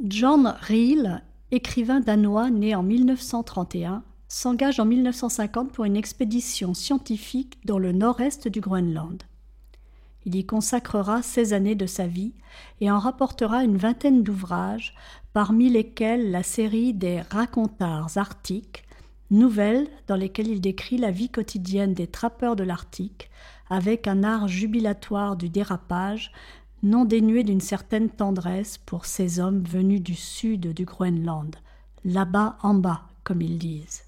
John Reel, écrivain danois né en 1931, s'engage en 1950 pour une expédition scientifique dans le nord-est du Groenland. Il y consacrera 16 années de sa vie et en rapportera une vingtaine d'ouvrages, parmi lesquels la série des Racontards arctiques, nouvelles dans lesquelles il décrit la vie quotidienne des trappeurs de l'Arctique, avec un art jubilatoire du dérapage, non dénué d'une certaine tendresse pour ces hommes venus du sud du Groenland, là-bas en bas, comme ils disent.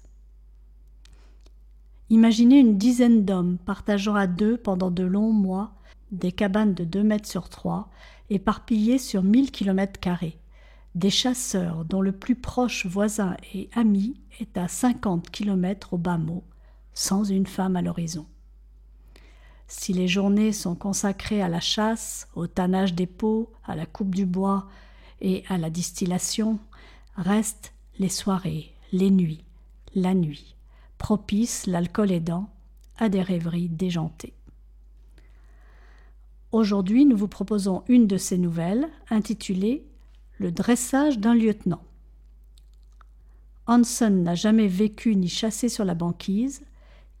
Imaginez une dizaine d'hommes partageant à deux pendant de longs mois des cabanes de deux mètres sur trois, éparpillées sur mille kilomètres carrés, des chasseurs dont le plus proche voisin et ami est à cinquante kilomètres au bas mot, sans une femme à l'horizon. Si les journées sont consacrées à la chasse, au tannage des peaux, à la coupe du bois et à la distillation, restent les soirées, les nuits, la nuit, propices, l'alcool aidant, à des rêveries déjantées. Aujourd'hui, nous vous proposons une de ces nouvelles, intitulée Le dressage d'un lieutenant. Hansen n'a jamais vécu ni chassé sur la banquise,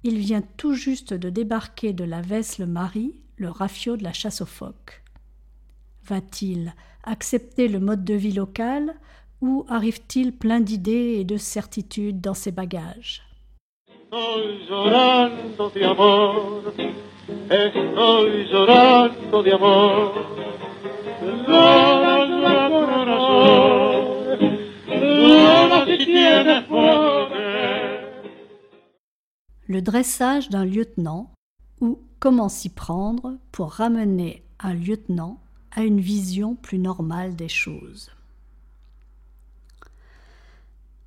il vient tout juste de débarquer de la Vesle Marie, le rafio de la chasse aux phoques. Va-t-il accepter le mode de vie local ou arrive-t-il plein d'idées et de certitudes dans ses bagages? Le dressage d'un lieutenant ou comment s'y prendre pour ramener un lieutenant à une vision plus normale des choses.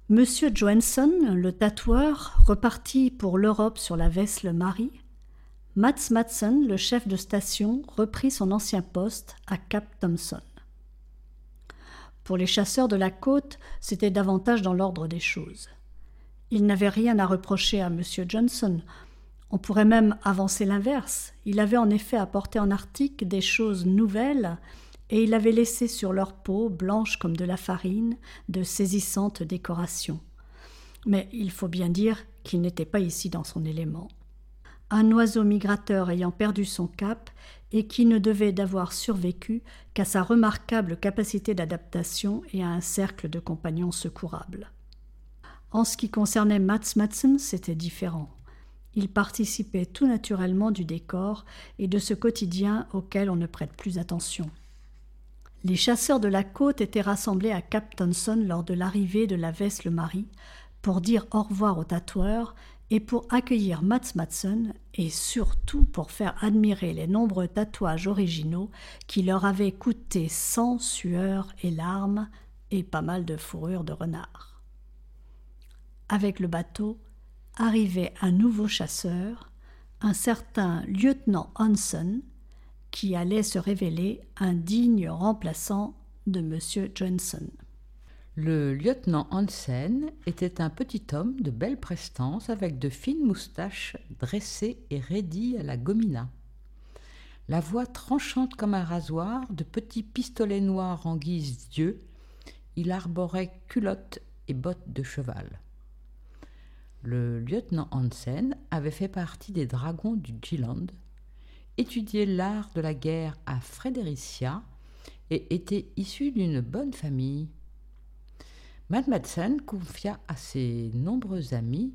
Monsieur Johansson, le tatoueur, repartit pour l'Europe sur la Vesle Marie. Mats Matson, le chef de station, reprit son ancien poste à Cap Thompson. Pour les chasseurs de la côte, c'était davantage dans l'ordre des choses. Il n'avait rien à reprocher à M. Johnson. On pourrait même avancer l'inverse. Il avait en effet apporté en Arctique des choses nouvelles, et il avait laissé sur leur peau, blanche comme de la farine, de saisissantes décorations. Mais il faut bien dire qu'il n'était pas ici dans son élément. Un oiseau migrateur ayant perdu son cap et qui ne devait d'avoir survécu qu'à sa remarquable capacité d'adaptation et à un cercle de compagnons secourables. En ce qui concernait Mats Madsen, c'était différent. Il participait tout naturellement du décor et de ce quotidien auquel on ne prête plus attention. Les chasseurs de la côte étaient rassemblés à Cap Thompson lors de l'arrivée de la Vesle Marie pour dire au revoir aux tatoueurs et pour accueillir Mats Madsen et surtout pour faire admirer les nombreux tatouages originaux qui leur avaient coûté sang, sueur et larmes et pas mal de fourrure de renard avec le bateau, arrivait un nouveau chasseur, un certain lieutenant Hansen, qui allait se révéler un digne remplaçant de M. Johnson. Le lieutenant Hansen était un petit homme de belle prestance avec de fines moustaches dressées et raidies à la gomina. La voix tranchante comme un rasoir, de petits pistolets noirs en guise d'yeux, il arborait culottes et bottes de cheval. Le lieutenant Hansen avait fait partie des dragons du Giland, étudié l'art de la guerre à Frédéricia et était issu d'une bonne famille. Matt Madsen confia à ses nombreux amis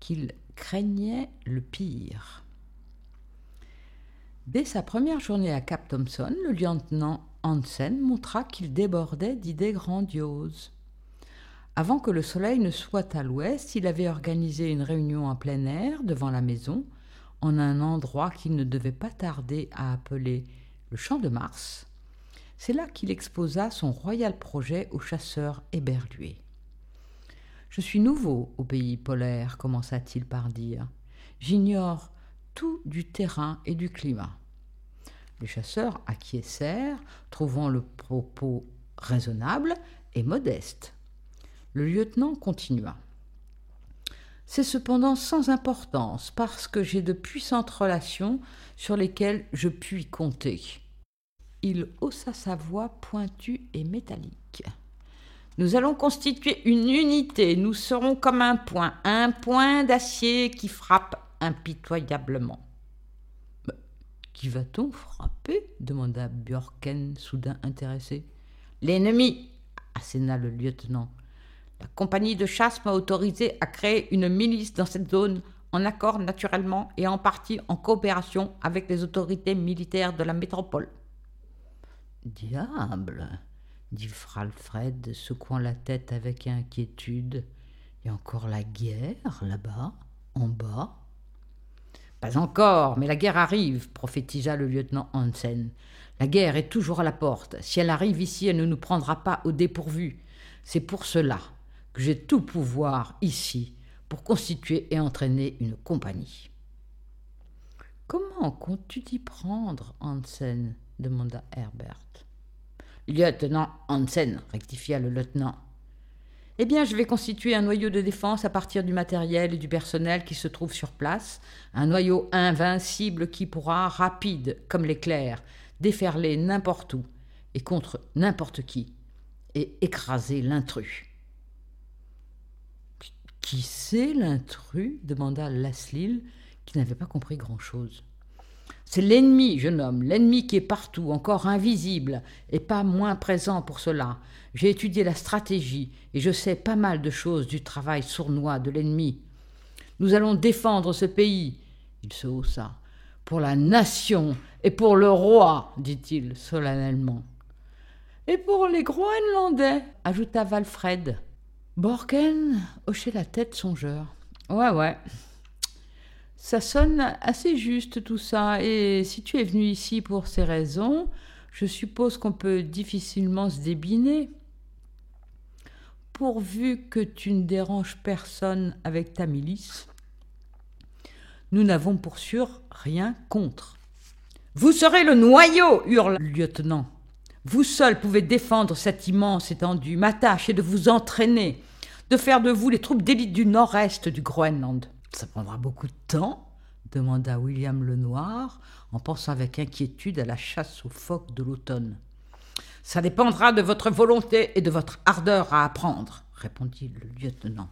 qu'il craignait le pire. Dès sa première journée à Cap Thompson, le lieutenant Hansen montra qu'il débordait d'idées grandioses. Avant que le soleil ne soit à l'ouest, il avait organisé une réunion en plein air devant la maison, en un endroit qu'il ne devait pas tarder à appeler le Champ de Mars, c'est là qu'il exposa son royal projet aux chasseurs éberlués. Je suis nouveau au pays polaire, commença-t-il par dire. J'ignore tout du terrain et du climat. Les chasseurs acquiescèrent, trouvant le propos raisonnable et modeste. Le lieutenant continua. C'est cependant sans importance, parce que j'ai de puissantes relations sur lesquelles je puis compter. Il haussa sa voix pointue et métallique. Nous allons constituer une unité, nous serons comme un point, un point d'acier qui frappe impitoyablement. qui va-t-on frapper? demanda Björken, soudain intéressé. L'ennemi, asséna le lieutenant. La compagnie de chasse m'a autorisé à créer une milice dans cette zone, en accord naturellement et en partie en coopération avec les autorités militaires de la métropole. Diable dit Fralfred, secouant la tête avec inquiétude. Il y a encore la guerre là-bas, en bas Pas encore, mais la guerre arrive, prophétisa le lieutenant Hansen. La guerre est toujours à la porte. Si elle arrive ici, elle ne nous prendra pas au dépourvu. C'est pour cela que j'ai tout pouvoir ici pour constituer et entraîner une compagnie. Comment comptes-tu t'y prendre, Hansen? demanda Herbert. Lieutenant Hansen, rectifia le lieutenant. Eh bien, je vais constituer un noyau de défense à partir du matériel et du personnel qui se trouve sur place, un noyau invincible qui pourra, rapide comme l'éclair, déferler n'importe où et contre n'importe qui, et écraser l'intrus. Qui c'est l'intrus? demanda Laslil, qui n'avait pas compris grand-chose. C'est l'ennemi, jeune homme, l'ennemi qui est partout, encore invisible, et pas moins présent pour cela. J'ai étudié la stratégie, et je sais pas mal de choses du travail sournois de l'ennemi. Nous allons défendre ce pays. Il se haussa. Pour la nation et pour le roi, dit-il solennellement. Et pour les Groenlandais, ajouta Valfred. Borken hochait la tête songeur. Ouais, ouais, ça sonne assez juste tout ça. Et si tu es venu ici pour ces raisons, je suppose qu'on peut difficilement se débiner. Pourvu que tu ne déranges personne avec ta milice, nous n'avons pour sûr rien contre. Vous serez le noyau, hurle le lieutenant. Vous seul pouvez défendre cette immense étendue. Ma tâche est de vous entraîner, de faire de vous les troupes d'élite du nord-est du Groenland. Ça prendra beaucoup de temps demanda William Lenoir, en pensant avec inquiétude à la chasse aux phoques de l'automne. Ça dépendra de votre volonté et de votre ardeur à apprendre, répondit le lieutenant.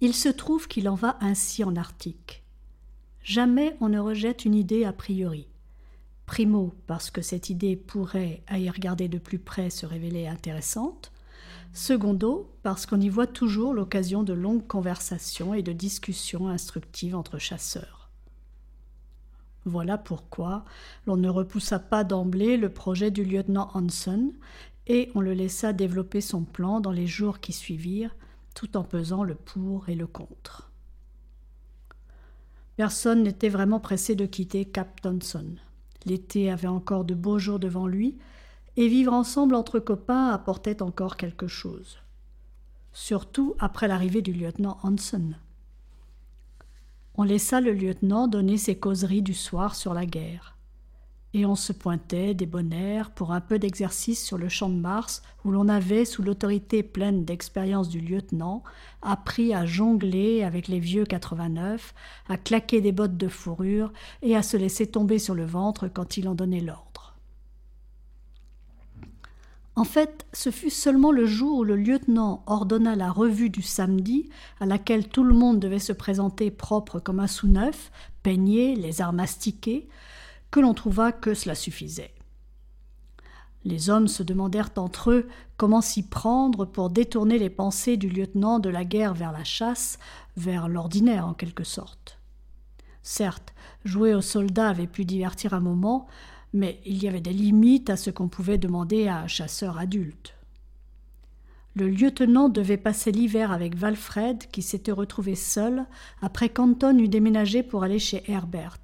Il se trouve qu'il en va ainsi en Arctique. Jamais on ne rejette une idée a priori. Primo, parce que cette idée pourrait, à y regarder de plus près, se révéler intéressante. Secondo, parce qu'on y voit toujours l'occasion de longues conversations et de discussions instructives entre chasseurs. Voilà pourquoi l'on ne repoussa pas d'emblée le projet du lieutenant Hansen et on le laissa développer son plan dans les jours qui suivirent, tout en pesant le pour et le contre. Personne n'était vraiment pressé de quitter Cap Thompson. L'été avait encore de beaux jours devant lui, et vivre ensemble entre copains apportait encore quelque chose. Surtout après l'arrivée du lieutenant Hansen. On laissa le lieutenant donner ses causeries du soir sur la guerre. Et on se pointait bonheurs pour un peu d'exercice sur le champ de Mars où l'on avait, sous l'autorité pleine d'expérience du lieutenant, appris à jongler avec les vieux 89, à claquer des bottes de fourrure et à se laisser tomber sur le ventre quand il en donnait l'ordre. En fait, ce fut seulement le jour où le lieutenant ordonna la revue du samedi, à laquelle tout le monde devait se présenter propre comme un sous-neuf, peigné, les armes mastiqués, que l'on trouva que cela suffisait. Les hommes se demandèrent entre eux comment s'y prendre pour détourner les pensées du lieutenant de la guerre vers la chasse, vers l'ordinaire en quelque sorte. Certes, jouer aux soldats avait pu divertir un moment, mais il y avait des limites à ce qu'on pouvait demander à un chasseur adulte. Le lieutenant devait passer l'hiver avec Valfred, qui s'était retrouvé seul après qu'Anton eut déménagé pour aller chez Herbert,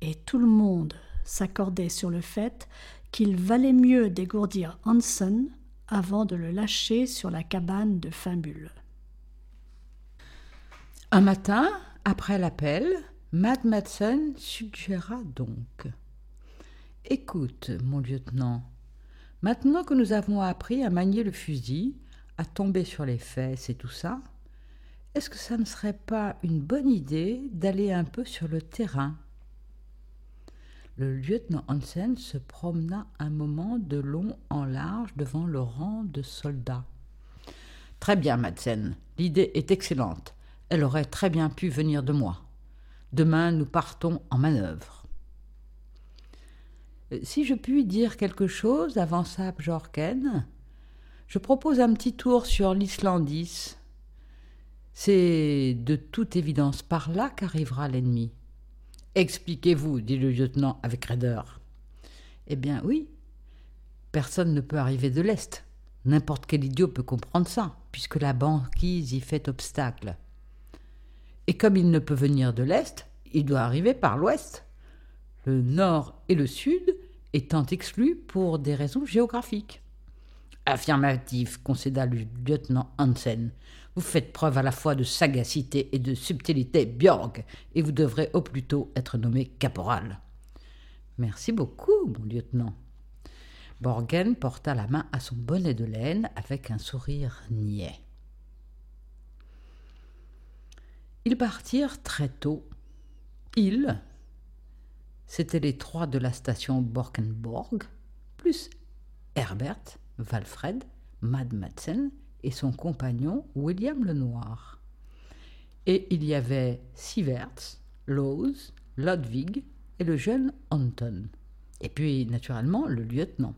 et tout le monde s'accordait sur le fait qu'il valait mieux dégourdir Hansen avant de le lâcher sur la cabane de Fimbule. Un matin, après l'appel, Mad Madsen suggéra donc Écoute, mon lieutenant, maintenant que nous avons appris à manier le fusil, à tomber sur les fesses et tout ça, est-ce que ça ne serait pas une bonne idée d'aller un peu sur le terrain? Le lieutenant Hansen se promena un moment de long en large devant le rang de soldats. Très bien, Madsen, l'idée est excellente. Elle aurait très bien pu venir de moi. Demain, nous partons en manœuvre. Euh, si je puis dire quelque chose, avança Bjorken, je propose un petit tour sur l'Islandis. C'est de toute évidence par là qu'arrivera l'ennemi. Expliquez-vous, dit le lieutenant avec raideur. Eh bien oui, personne ne peut arriver de l'Est. N'importe quel idiot peut comprendre ça, puisque la banquise y fait obstacle. Et comme il ne peut venir de l'Est, il doit arriver par l'Ouest le nord et le sud étant exclus pour des raisons géographiques. Affirmatif, concéda le lieutenant Hansen. Vous faites preuve à la fois de sagacité et de subtilité, Björg, et vous devrez au plus tôt être nommé caporal. Merci beaucoup, mon lieutenant. Borgen porta la main à son bonnet de laine avec un sourire niais. Ils partirent très tôt. Il, c'étaient les trois de la station Borkenborg, plus Herbert, Valfred, Mad Madsen et son compagnon William le Noir. Et il y avait Sieverts, Lowes, Ludwig et le jeune Anton. Et puis, naturellement, le lieutenant.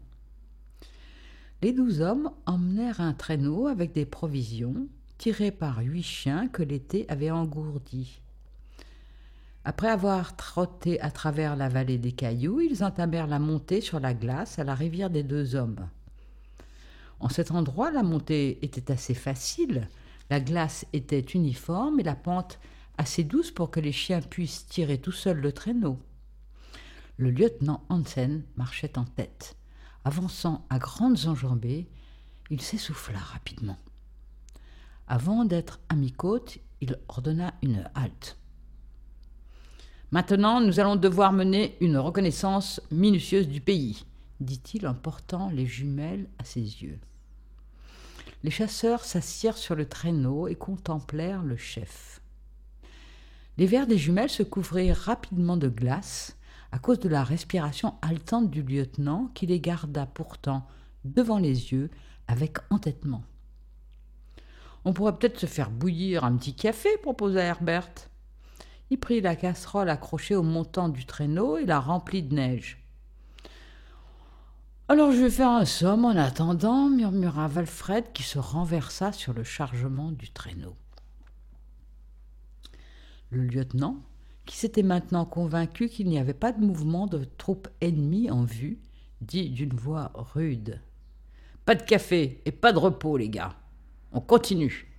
Les douze hommes emmenèrent un traîneau avec des provisions, tiré par huit chiens que l'été avait engourdis. Après avoir trotté à travers la vallée des cailloux, ils entamèrent la montée sur la glace à la rivière des deux hommes. En cet endroit, la montée était assez facile, la glace était uniforme et la pente assez douce pour que les chiens puissent tirer tout seuls le traîneau. Le lieutenant Hansen marchait en tête. Avançant à grandes enjambées, il s'essouffla rapidement. Avant d'être à mi-côte, il ordonna une halte. Maintenant, nous allons devoir mener une reconnaissance minutieuse du pays, dit-il en portant les jumelles à ses yeux. Les chasseurs s'assirent sur le traîneau et contemplèrent le chef. Les verres des jumelles se couvrirent rapidement de glace à cause de la respiration haletante du lieutenant qui les garda pourtant devant les yeux avec entêtement. On pourrait peut-être se faire bouillir un petit café, proposa Herbert. Il prit la casserole accrochée au montant du traîneau et la remplit de neige. Alors je vais faire un somme en attendant, murmura Valfred qui se renversa sur le chargement du traîneau. Le lieutenant, qui s'était maintenant convaincu qu'il n'y avait pas de mouvement de troupes ennemies en vue, dit d'une voix rude. Pas de café et pas de repos, les gars. On continue.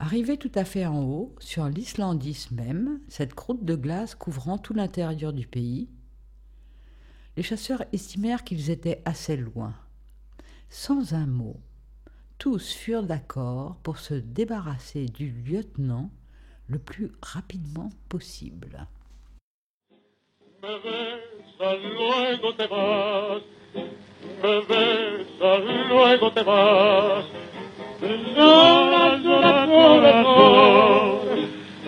Arrivé tout à fait en haut, sur l'Islandis même, cette croûte de glace couvrant tout l'intérieur du pays, les chasseurs estimèrent qu'ils étaient assez loin. Sans un mot, tous furent d'accord pour se débarrasser du lieutenant le plus rapidement possible. Llora, llora corazón,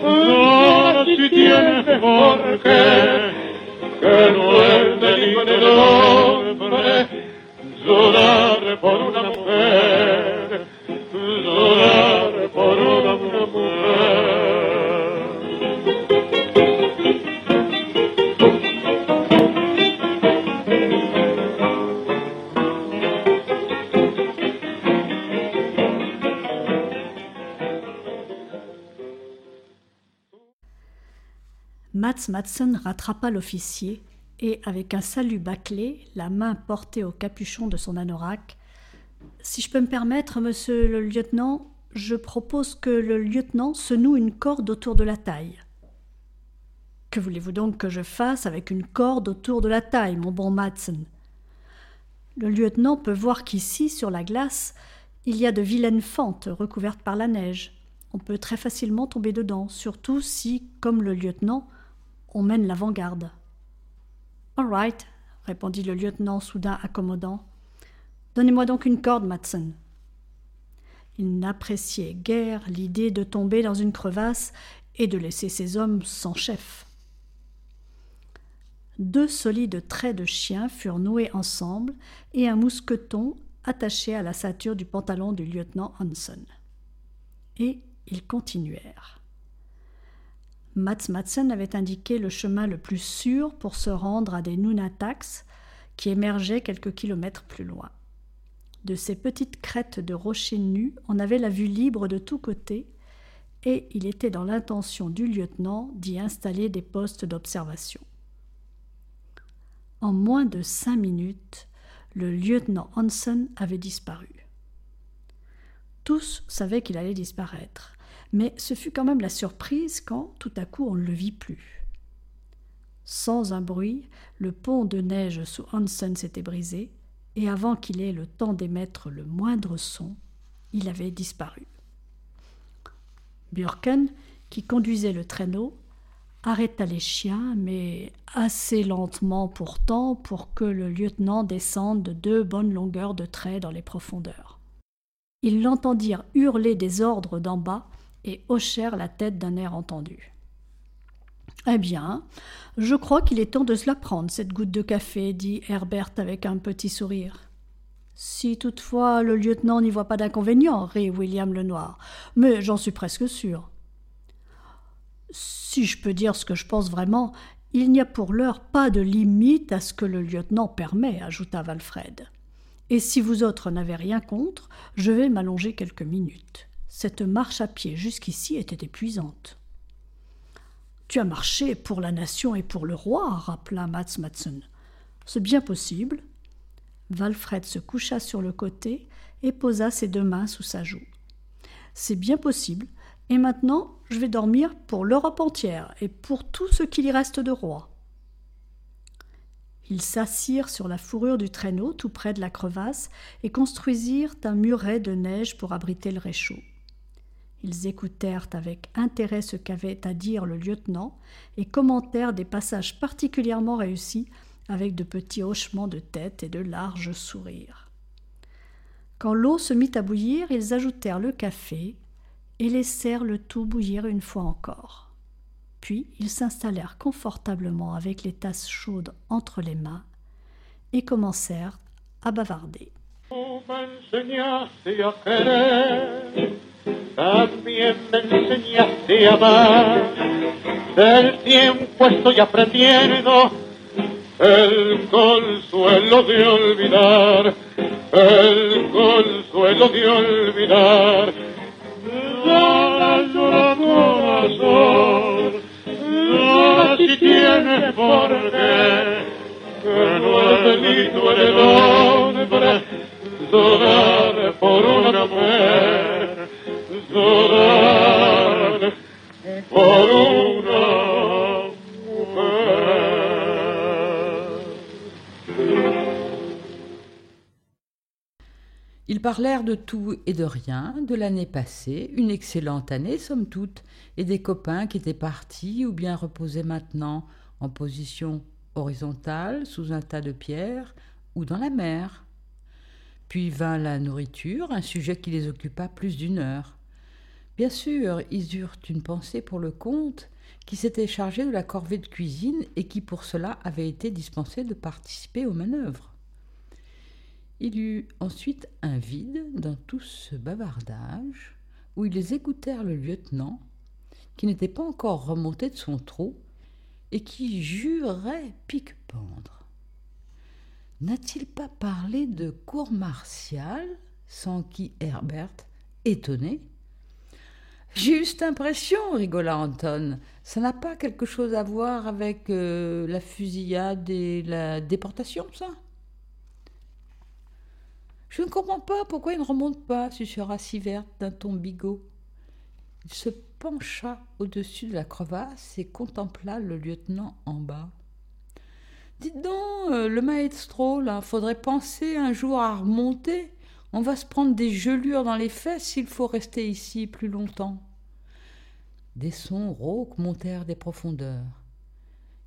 llora si tienes mejor que, que no es delito del hombre llorar por una mujer, llorar por una mujer. Mats Madsen rattrapa l'officier et, avec un salut bâclé, la main portée au capuchon de son anorak, Si je peux me permettre, monsieur le lieutenant, je propose que le lieutenant se noue une corde autour de la taille. Que voulez-vous donc que je fasse avec une corde autour de la taille, mon bon Madsen Le lieutenant peut voir qu'ici, sur la glace, il y a de vilaines fentes recouvertes par la neige. On peut très facilement tomber dedans, surtout si, comme le lieutenant, on mène l'avant-garde. All right, répondit le lieutenant soudain accommodant. Donnez-moi donc une corde, Matson. Il n'appréciait guère l'idée de tomber dans une crevasse et de laisser ses hommes sans chef. Deux solides traits de chien furent noués ensemble et un mousqueton attaché à la ceinture du pantalon du lieutenant Hanson. Et ils continuèrent. Mats Madsen avait indiqué le chemin le plus sûr pour se rendre à des Nunataks qui émergeaient quelques kilomètres plus loin. De ces petites crêtes de rochers nus, on avait la vue libre de tous côtés, et il était dans l'intention du lieutenant d'y installer des postes d'observation. En moins de cinq minutes, le lieutenant Hansen avait disparu. Tous savaient qu'il allait disparaître, mais ce fut quand même la surprise quand, tout à coup, on ne le vit plus. Sans un bruit, le pont de neige sous Hansen s'était brisé, et avant qu'il ait le temps d'émettre le moindre son, il avait disparu. Burken, qui conduisait le traîneau, arrêta les chiens, mais assez lentement pourtant pour que le lieutenant descende de deux bonnes longueurs de trait dans les profondeurs. Ils l'entendirent hurler des ordres d'en bas, et hochèrent la tête d'un air entendu. Eh bien, je crois qu'il est temps de se la prendre, cette goutte de café, dit Herbert avec un petit sourire. Si toutefois le lieutenant n'y voit pas d'inconvénient, rit William Lenoir, mais j'en suis presque sûr. Si je peux dire ce que je pense vraiment, il n'y a pour l'heure pas de limite à ce que le lieutenant permet, ajouta Valfred. Et si vous autres n'avez rien contre, je vais m'allonger quelques minutes. Cette marche à pied jusqu'ici était épuisante. Tu as marché pour la nation et pour le roi, rappela Mats Matson. C'est bien possible. Valfred se coucha sur le côté et posa ses deux mains sous sa joue. C'est bien possible, et maintenant je vais dormir pour l'Europe entière et pour tout ce qu'il y reste de roi. Ils s'assirent sur la fourrure du traîneau tout près de la crevasse et construisirent un muret de neige pour abriter le réchaud. Ils écoutèrent avec intérêt ce qu'avait à dire le lieutenant et commentèrent des passages particulièrement réussis avec de petits hochements de tête et de larges sourires. Quand l'eau se mit à bouillir, ils ajoutèrent le café et laissèrent le tout bouillir une fois encore. Puis ils s'installèrent confortablement avec les tasses chaudes entre les mains et commencèrent à bavarder. También me enseñaste a amar. Del tiempo estoy aprendiendo el consuelo de olvidar, el consuelo de olvidar. Llora, llora corazón, si tienes por qué, que no es delito el hombre De tout et de rien, de l'année passée, une excellente année somme toute, et des copains qui étaient partis ou bien reposaient maintenant en position horizontale sous un tas de pierres ou dans la mer. Puis vint la nourriture, un sujet qui les occupa plus d'une heure. Bien sûr, ils eurent une pensée pour le comte, qui s'était chargé de la corvée de cuisine et qui pour cela avait été dispensé de participer aux manœuvres. Il eut ensuite un vide dans tout ce bavardage, où ils écoutèrent le lieutenant, qui n'était pas encore remonté de son trot, et qui jurait pique-pendre. N'a-t-il pas parlé de cour martiale sans qui Herbert, étonné, Juste impression, rigola Anton. Ça n'a pas quelque chose à voir avec euh, la fusillade et la déportation, ça? Je ne comprends pas pourquoi il ne remonte pas, susurra Sivert d'un ton bigot. Il se pencha au-dessus de la crevasse et contempla le lieutenant en bas. Dites donc, euh, le maestro, là, faudrait penser un jour à remonter. On va se prendre des gelures dans les fesses s'il faut rester ici plus longtemps. Des sons rauques montèrent des profondeurs.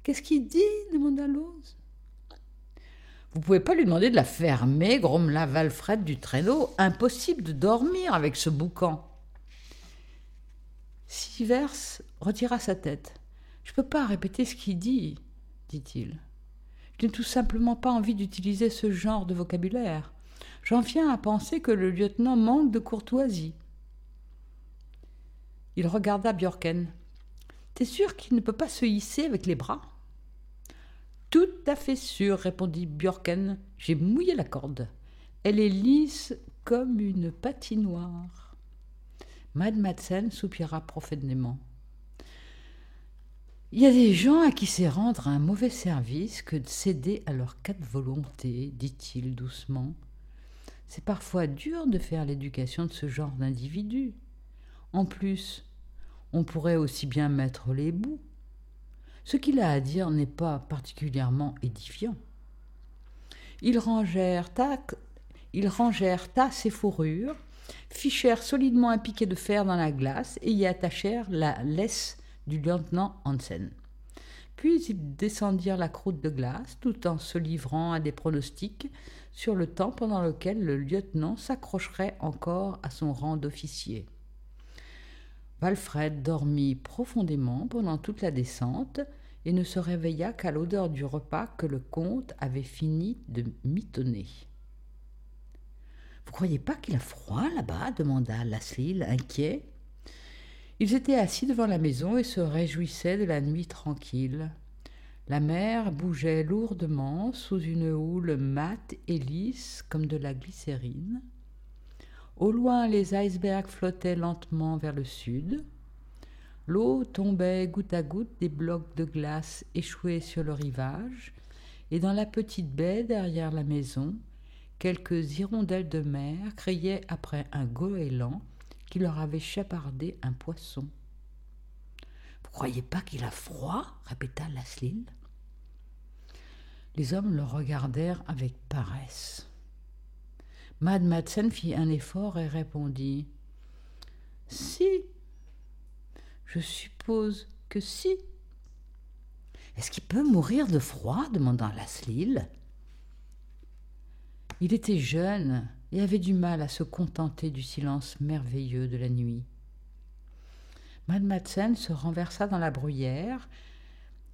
Qu'est-ce qu'il dit demanda Lose. Vous pouvez pas lui demander de la fermer, grommela Valfred du traîneau. Impossible de dormir avec ce boucan. Sivers retira sa tête. Je ne peux pas répéter ce qu'il dit, dit-il. Je n'ai tout simplement pas envie d'utiliser ce genre de vocabulaire. J'en viens à penser que le lieutenant manque de courtoisie. Il regarda Björken. T'es sûr qu'il ne peut pas se hisser avec les bras? Tout à fait sûr, répondit Björken. J'ai mouillé la corde. Elle est lisse comme une patinoire. Mad Madsen soupira profondément. Il y a des gens à qui c'est rendre un mauvais service que de céder à leur cas de volonté, dit-il doucement. C'est parfois dur de faire l'éducation de ce genre d'individus. En plus, on pourrait aussi bien mettre les bouts. Ce qu'il a à dire n'est pas particulièrement édifiant. Ils rangèrent, tac, ils et fourrures, fichèrent solidement un piquet de fer dans la glace et y attachèrent la laisse du lieutenant Hansen. Puis ils descendirent la croûte de glace tout en se livrant à des pronostics sur le temps pendant lequel le lieutenant s'accrocherait encore à son rang d'officier. Valfred dormit profondément pendant toute la descente et ne se réveilla qu'à l'odeur du repas que le comte avait fini de mitonner. Vous croyez pas qu'il a froid là-bas? demanda Lassil, inquiet. Ils étaient assis devant la maison et se réjouissaient de la nuit tranquille. La mer bougeait lourdement sous une houle mate et lisse comme de la glycérine. Au loin, les icebergs flottaient lentement vers le sud. L'eau tombait goutte à goutte des blocs de glace échoués sur le rivage, et dans la petite baie derrière la maison, quelques hirondelles de mer criaient après un goéland qui leur avait chapardé un poisson. Vous croyez pas qu'il a froid? répéta Lasline. Les hommes le regardèrent avec paresse. Mad Madsen fit un effort et répondit Si. Je suppose que si. Est-ce qu'il peut mourir de froid demanda Laslil. Il était jeune et avait du mal à se contenter du silence merveilleux de la nuit. Mad Madsen se renversa dans la bruyère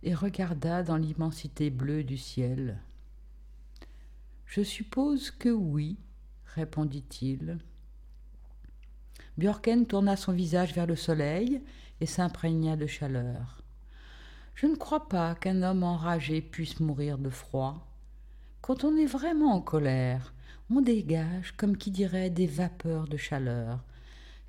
et regarda dans l'immensité bleue du ciel. Je suppose que oui, répondit-il. Björken tourna son visage vers le soleil et s'imprégna de chaleur. Je ne crois pas qu'un homme enragé puisse mourir de froid. Quand on est vraiment en colère, on dégage, comme qui dirait, des vapeurs de chaleur.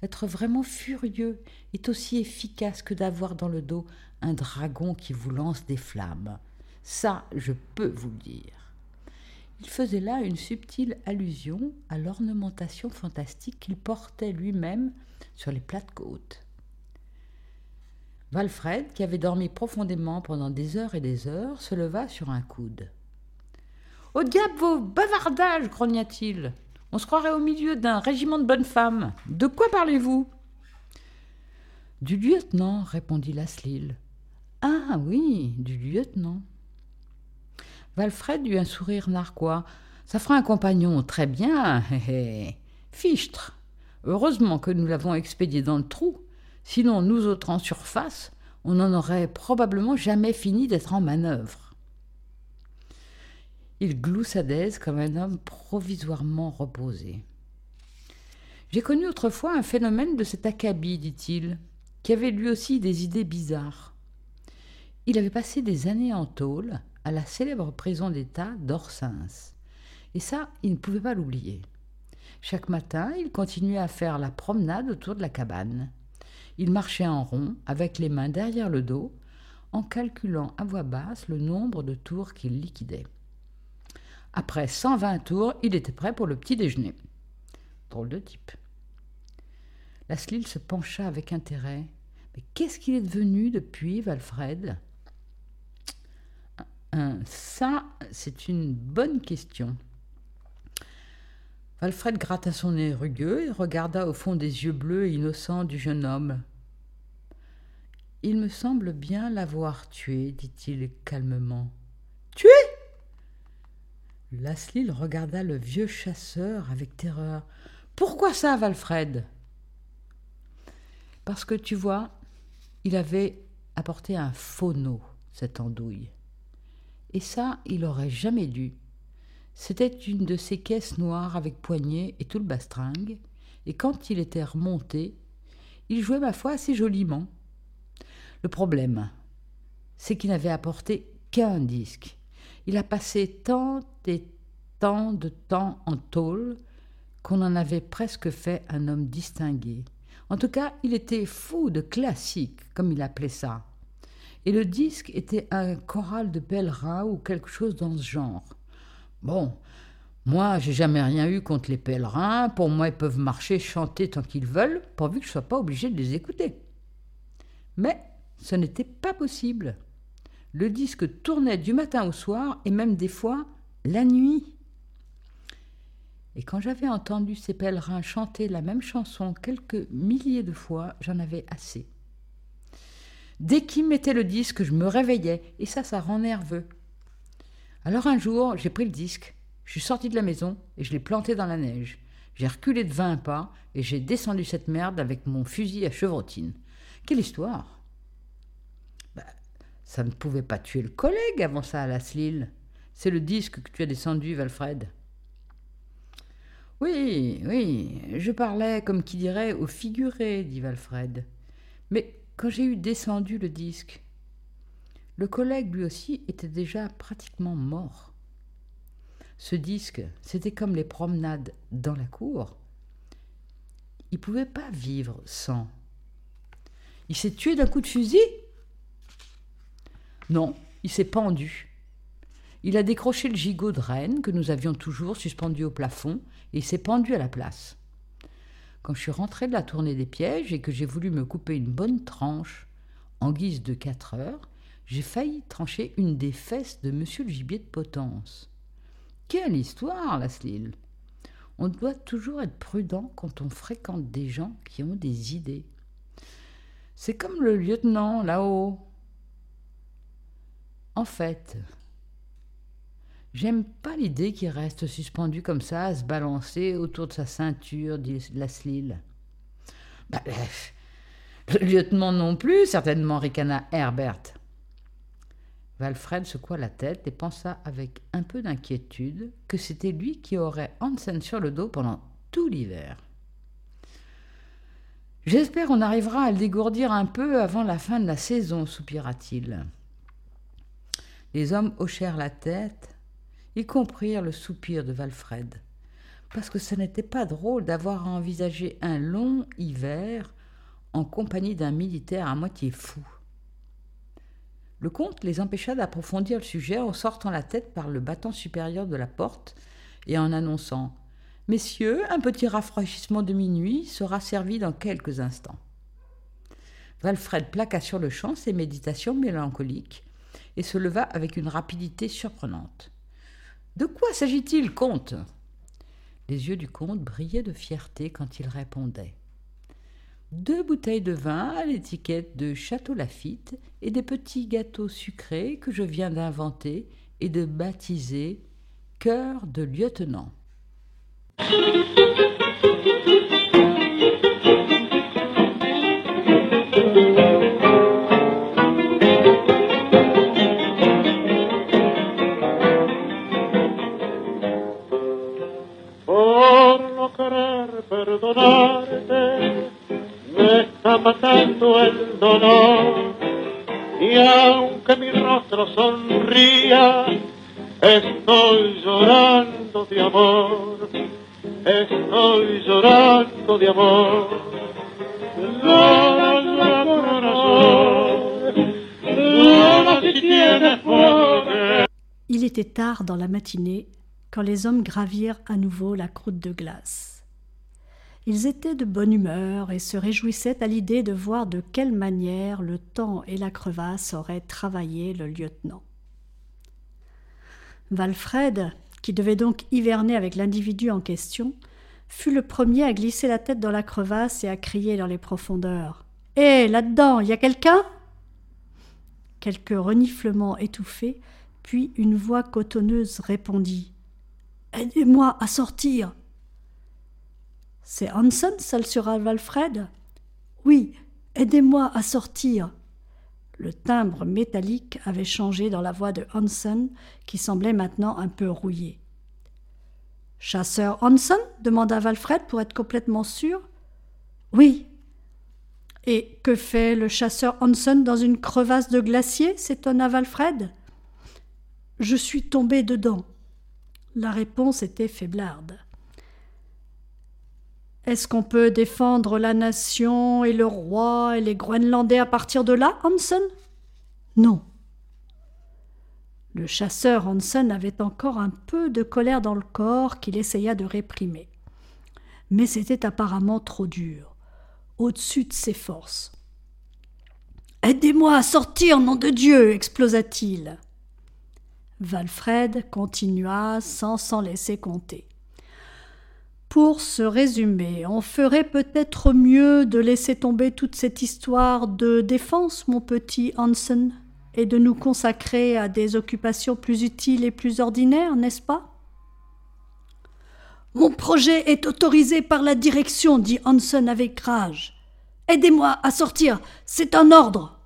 Être vraiment furieux est aussi efficace que d'avoir dans le dos un dragon qui vous lance des flammes. Ça, je peux vous le dire. Il faisait là une subtile allusion à l'ornementation fantastique qu'il portait lui-même sur les plates côtes. Valfred, qui avait dormi profondément pendant des heures et des heures, se leva sur un coude. Au diable vos bavardages grogna-t-il. On se croirait au milieu d'un régiment de bonnes femmes. De quoi parlez-vous Du lieutenant, répondit Lasselil. Ah oui, du lieutenant. Valfred eut un sourire narquois. Ça fera un compagnon très bien. Fichtre. Heureusement que nous l'avons expédié dans le trou. Sinon, nous autres en surface, on n'en aurait probablement jamais fini d'être en manœuvre. Il gloussa d'aise comme un homme provisoirement reposé. J'ai connu autrefois un phénomène de cet acabit, dit-il, qui avait lui aussi des idées bizarres. Il avait passé des années en tôle à la célèbre prison d'État d'Orsins. Et ça, il ne pouvait pas l'oublier. Chaque matin, il continuait à faire la promenade autour de la cabane. Il marchait en rond, avec les mains derrière le dos, en calculant à voix basse le nombre de tours qu'il liquidait. Après 120 tours, il était prêt pour le petit déjeuner. Drôle de type. Lasselil se pencha avec intérêt. Mais qu'est-ce qu'il est devenu depuis, Valfred? Ça, c'est une bonne question. Valfred gratta son nez rugueux et regarda au fond des yeux bleus et innocents du jeune homme. Il me semble bien l'avoir tué, dit-il calmement. Tué? Lasselil regarda le vieux chasseur avec terreur. Pourquoi ça, Valfred? Parce que tu vois, il avait apporté un phono, cette andouille. Et ça, il aurait jamais dû. C'était une de ces caisses noires avec poignée et tout le bastringue, et quand il était remonté, il jouait ma foi assez joliment. Le problème, c'est qu'il n'avait apporté qu'un disque. Il a passé tant et tant de temps en tôle qu'on en avait presque fait un homme distingué. En tout cas, il était fou de classique, comme il appelait ça. Et le disque était un choral de pèlerins ou quelque chose dans ce genre. Bon, moi, j'ai jamais rien eu contre les pèlerins. Pour moi, ils peuvent marcher, chanter tant qu'ils veulent, pourvu que je ne sois pas obligé de les écouter. Mais ce n'était pas possible. Le disque tournait du matin au soir et même des fois la nuit. Et quand j'avais entendu ces pèlerins chanter la même chanson quelques milliers de fois, j'en avais assez. Dès qu'ils mettaient le disque, je me réveillais, et ça, ça rend nerveux. Alors un jour, j'ai pris le disque, je suis sorti de la maison et je l'ai planté dans la neige. J'ai reculé de vingt pas et j'ai descendu cette merde avec mon fusil à chevrotine. Quelle histoire ça ne pouvait pas tuer le collègue avant ça à la Slil. C'est le disque que tu as descendu, Valfred. Oui, oui, je parlais, comme qui dirait, au figuré, dit Valfred. Mais quand j'ai eu descendu le disque, le collègue lui aussi était déjà pratiquement mort. Ce disque, c'était comme les promenades dans la cour. Il ne pouvait pas vivre sans. Il s'est tué d'un coup de fusil? Non, il s'est pendu. Il a décroché le gigot de Rennes que nous avions toujours suspendu au plafond et il s'est pendu à la place. Quand je suis rentré de la tournée des pièges et que j'ai voulu me couper une bonne tranche en guise de quatre heures, j'ai failli trancher une des fesses de monsieur le gibier de Potence. Quelle histoire, la Slil On doit toujours être prudent quand on fréquente des gens qui ont des idées. C'est comme le lieutenant là-haut. En fait, j'aime pas l'idée qu'il reste suspendu comme ça, à se balancer autour de sa ceinture, dit Lasslil. Bah, le lieutenant non plus, certainement, ricana Herbert. Valfred secoua la tête et pensa avec un peu d'inquiétude que c'était lui qui aurait Hansen sur le dos pendant tout l'hiver. J'espère qu'on arrivera à le dégourdir un peu avant la fin de la saison, soupira-t-il. Les hommes hochèrent la tête, y comprirent le soupir de Valfred. parce que ce n'était pas drôle d'avoir à envisager un long hiver en compagnie d'un militaire à moitié fou. Le comte les empêcha d'approfondir le sujet en sortant la tête par le battant supérieur de la porte et en annonçant Messieurs, un petit rafraîchissement de minuit sera servi dans quelques instants. Valfred plaqua sur le champ ses méditations mélancoliques et se leva avec une rapidité surprenante. De quoi s'agit-il, comte? Les yeux du comte brillaient de fierté quand il répondait. Deux bouteilles de vin à l'étiquette de Château Lafitte et des petits gâteaux sucrés que je viens d'inventer et de baptiser Cœur de lieutenant. Il était tard dans la matinée quand les hommes gravirent à nouveau la croûte de glace. Ils étaient de bonne humeur et se réjouissaient à l'idée de voir de quelle manière le temps et la crevasse auraient travaillé le lieutenant. Valfred, qui devait donc hiverner avec l'individu en question, fut le premier à glisser la tête dans la crevasse et à crier dans les profondeurs. Hé, là-dedans, y a quelqu'un? Quelques reniflements étouffés, puis une voix cotonneuse répondit. Aidez-moi à sortir. C'est Hansen, sur Valfred Oui, aidez-moi à sortir. Le timbre métallique avait changé dans la voix de Hansen, qui semblait maintenant un peu rouillée. Chasseur Hansen? demanda Valfred pour être complètement sûr. Oui. Et que fait le chasseur Hansen dans une crevasse de glacier? s'étonna Valfred. Je suis tombé dedans. La réponse était faiblarde. Est-ce qu'on peut défendre la nation et le roi et les Groenlandais à partir de là, Hansen? Non. Le chasseur Hansen avait encore un peu de colère dans le corps qu'il essaya de réprimer. Mais c'était apparemment trop dur, au-dessus de ses forces. Aidez-moi à sortir, nom de Dieu explosa-t-il. Valfred continua sans s'en laisser compter. Pour se résumer, on ferait peut-être mieux de laisser tomber toute cette histoire de défense, mon petit Hansen, et de nous consacrer à des occupations plus utiles et plus ordinaires, n'est-ce pas? Mon projet est autorisé par la direction, dit Hansen avec rage. Aidez-moi à sortir, c'est un ordre.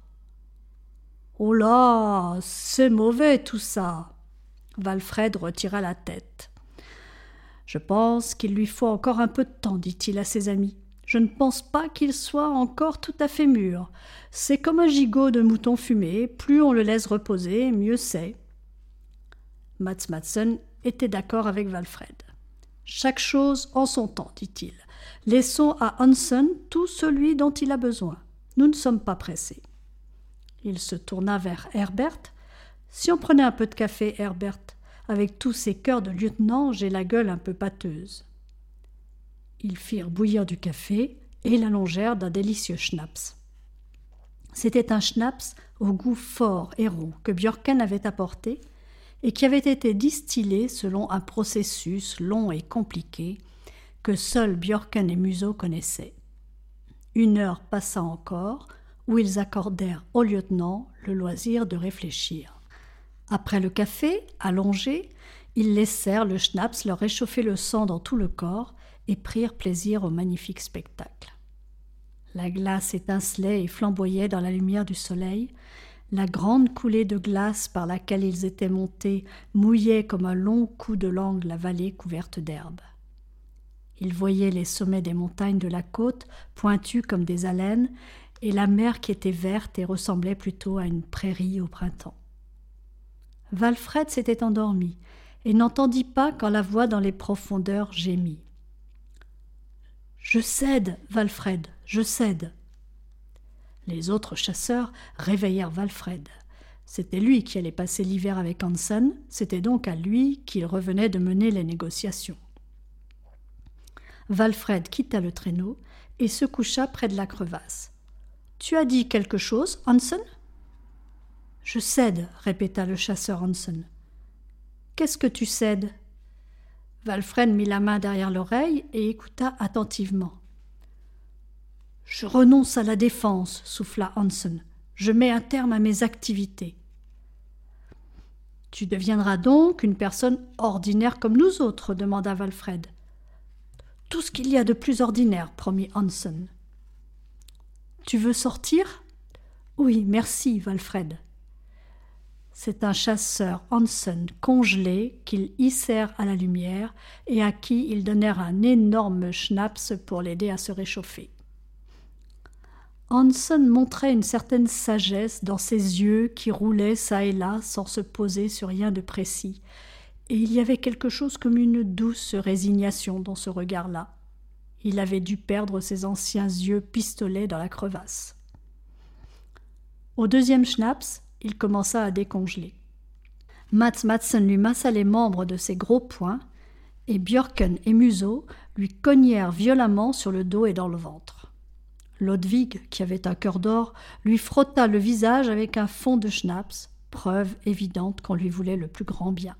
Oh là, c'est mauvais tout ça. Valfred retira la tête. Je pense qu'il lui faut encore un peu de temps, dit-il à ses amis. Je ne pense pas qu'il soit encore tout à fait mûr. C'est comme un gigot de mouton fumé, plus on le laisse reposer, mieux c'est. Mats Madsen était d'accord avec Valfred. Chaque chose en son temps, dit-il. Laissons à Hansen tout celui dont il a besoin. Nous ne sommes pas pressés. Il se tourna vers Herbert. Si on prenait un peu de café, Herbert, avec tous ces cœurs de lieutenant, j'ai la gueule un peu pâteuse. Ils firent bouillir du café et l'allongèrent d'un délicieux schnapps. C'était un schnapps au goût fort et rond que Björken avait apporté et qui avait été distillé selon un processus long et compliqué que seuls Björken et Museau connaissaient. Une heure passa encore où ils accordèrent au lieutenant le loisir de réfléchir. Après le café, allongés, ils laissèrent le schnapps leur réchauffer le sang dans tout le corps et prirent plaisir au magnifique spectacle. La glace étincelait et flamboyait dans la lumière du soleil, la grande coulée de glace par laquelle ils étaient montés mouillait comme un long coup de langue la vallée couverte d'herbe. Ils voyaient les sommets des montagnes de la côte pointus comme des haleines, et la mer qui était verte et ressemblait plutôt à une prairie au printemps. Valfred s'était endormi, et n'entendit pas quand la voix dans les profondeurs gémit. Je cède, Valfred, je cède. Les autres chasseurs réveillèrent Valfred. C'était lui qui allait passer l'hiver avec Hansen, c'était donc à lui qu'il revenait de mener les négociations. Valfred quitta le traîneau et se coucha près de la crevasse. Tu as dit quelque chose, Hansen? Je cède, répéta le chasseur Hansen. Qu'est-ce que tu cèdes? Valfred mit la main derrière l'oreille et écouta attentivement. Je renonce à la défense, souffla Hansen. Je mets un terme à mes activités. Tu deviendras donc une personne ordinaire comme nous autres, demanda Valfred. Tout ce qu'il y a de plus ordinaire, promit Hansen. Tu veux sortir? Oui, merci, Valfred. C'est un chasseur Hansen congelé qu'ils hissèrent à la lumière et à qui ils donnèrent un énorme schnapps pour l'aider à se réchauffer. Hansen montrait une certaine sagesse dans ses yeux qui roulaient çà et là sans se poser sur rien de précis, et il y avait quelque chose comme une douce résignation dans ce regard-là. Il avait dû perdre ses anciens yeux pistolets dans la crevasse. Au deuxième schnapps, il commença à décongeler. Mats Madsen lui massa les membres de ses gros poings, et Björken et Museau lui cognèrent violemment sur le dos et dans le ventre. Lodvig, qui avait un cœur d'or, lui frotta le visage avec un fond de schnapps, preuve évidente qu'on lui voulait le plus grand bien.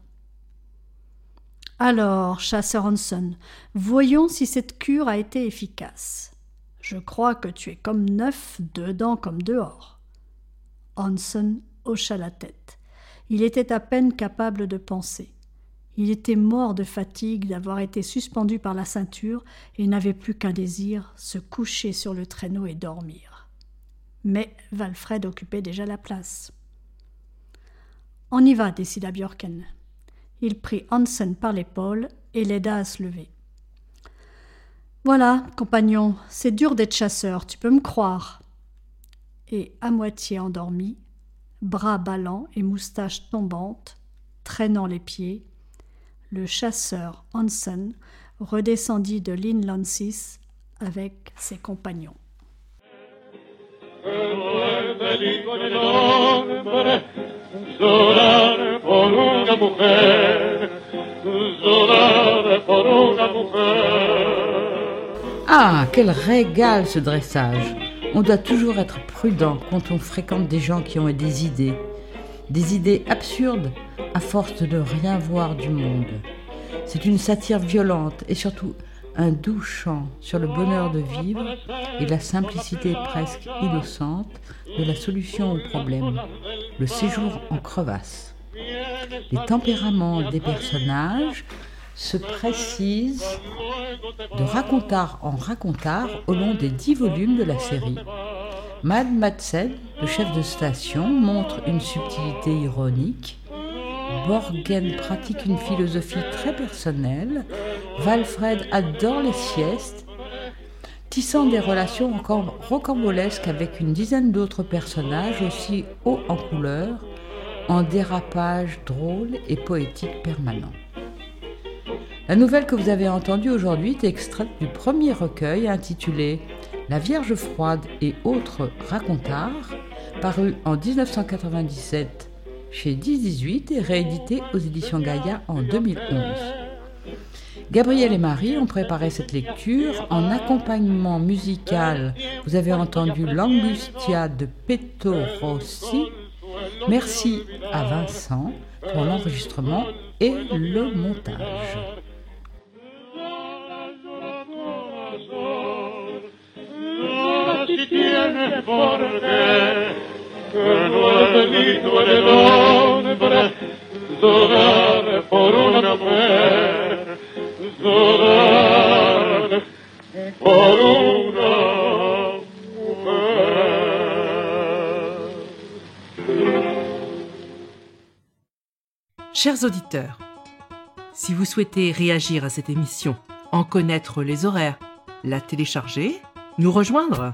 Alors, chasseur Hanson, voyons si cette cure a été efficace. Je crois que tu es comme neuf, dedans comme dehors. Hanson hocha la tête. Il était à peine capable de penser. Il était mort de fatigue d'avoir été suspendu par la ceinture et n'avait plus qu'un désir, se coucher sur le traîneau et dormir. Mais Valfred occupait déjà la place. On y va, décida Björken. Il prit Hansen par l'épaule et l'aida à se lever. Voilà, compagnon, c'est dur d'être chasseur, tu peux me croire. Et à moitié endormi, bras ballants et moustaches tombantes, traînant les pieds, le chasseur Hansen redescendit de l'Inlansis avec ses compagnons. Ah, quel régal ce dressage On doit toujours être prudent quand on fréquente des gens qui ont des idées. Des idées absurdes à force de ne rien voir du monde. C'est une satire violente et surtout un doux chant sur le bonheur de vivre et la simplicité presque innocente de la solution au problème, le séjour en crevasse. Les tempéraments des personnages se précisent de racontard en racontard au long des dix volumes de la série. Mad Madsen, le chef de station, montre une subtilité ironique. Borgen pratique une philosophie très personnelle. Valfred adore les siestes, tissant des relations encore rocambolesques avec une dizaine d'autres personnages aussi hauts en couleur, en dérapage drôle et poétique permanent. La nouvelle que vous avez entendue aujourd'hui est extraite du premier recueil intitulé La Vierge froide et autres racontards, paru en 1997 chez 1018 et réédité aux éditions Gaïa en 2011. Gabriel et Marie ont préparé cette lecture en accompagnement musical. Vous avez entendu l'Angustia de Petto Rossi. Merci à Vincent pour l'enregistrement et le montage. Chers auditeurs, si vous souhaitez réagir à cette émission, en connaître les horaires, la télécharger, nous rejoindre,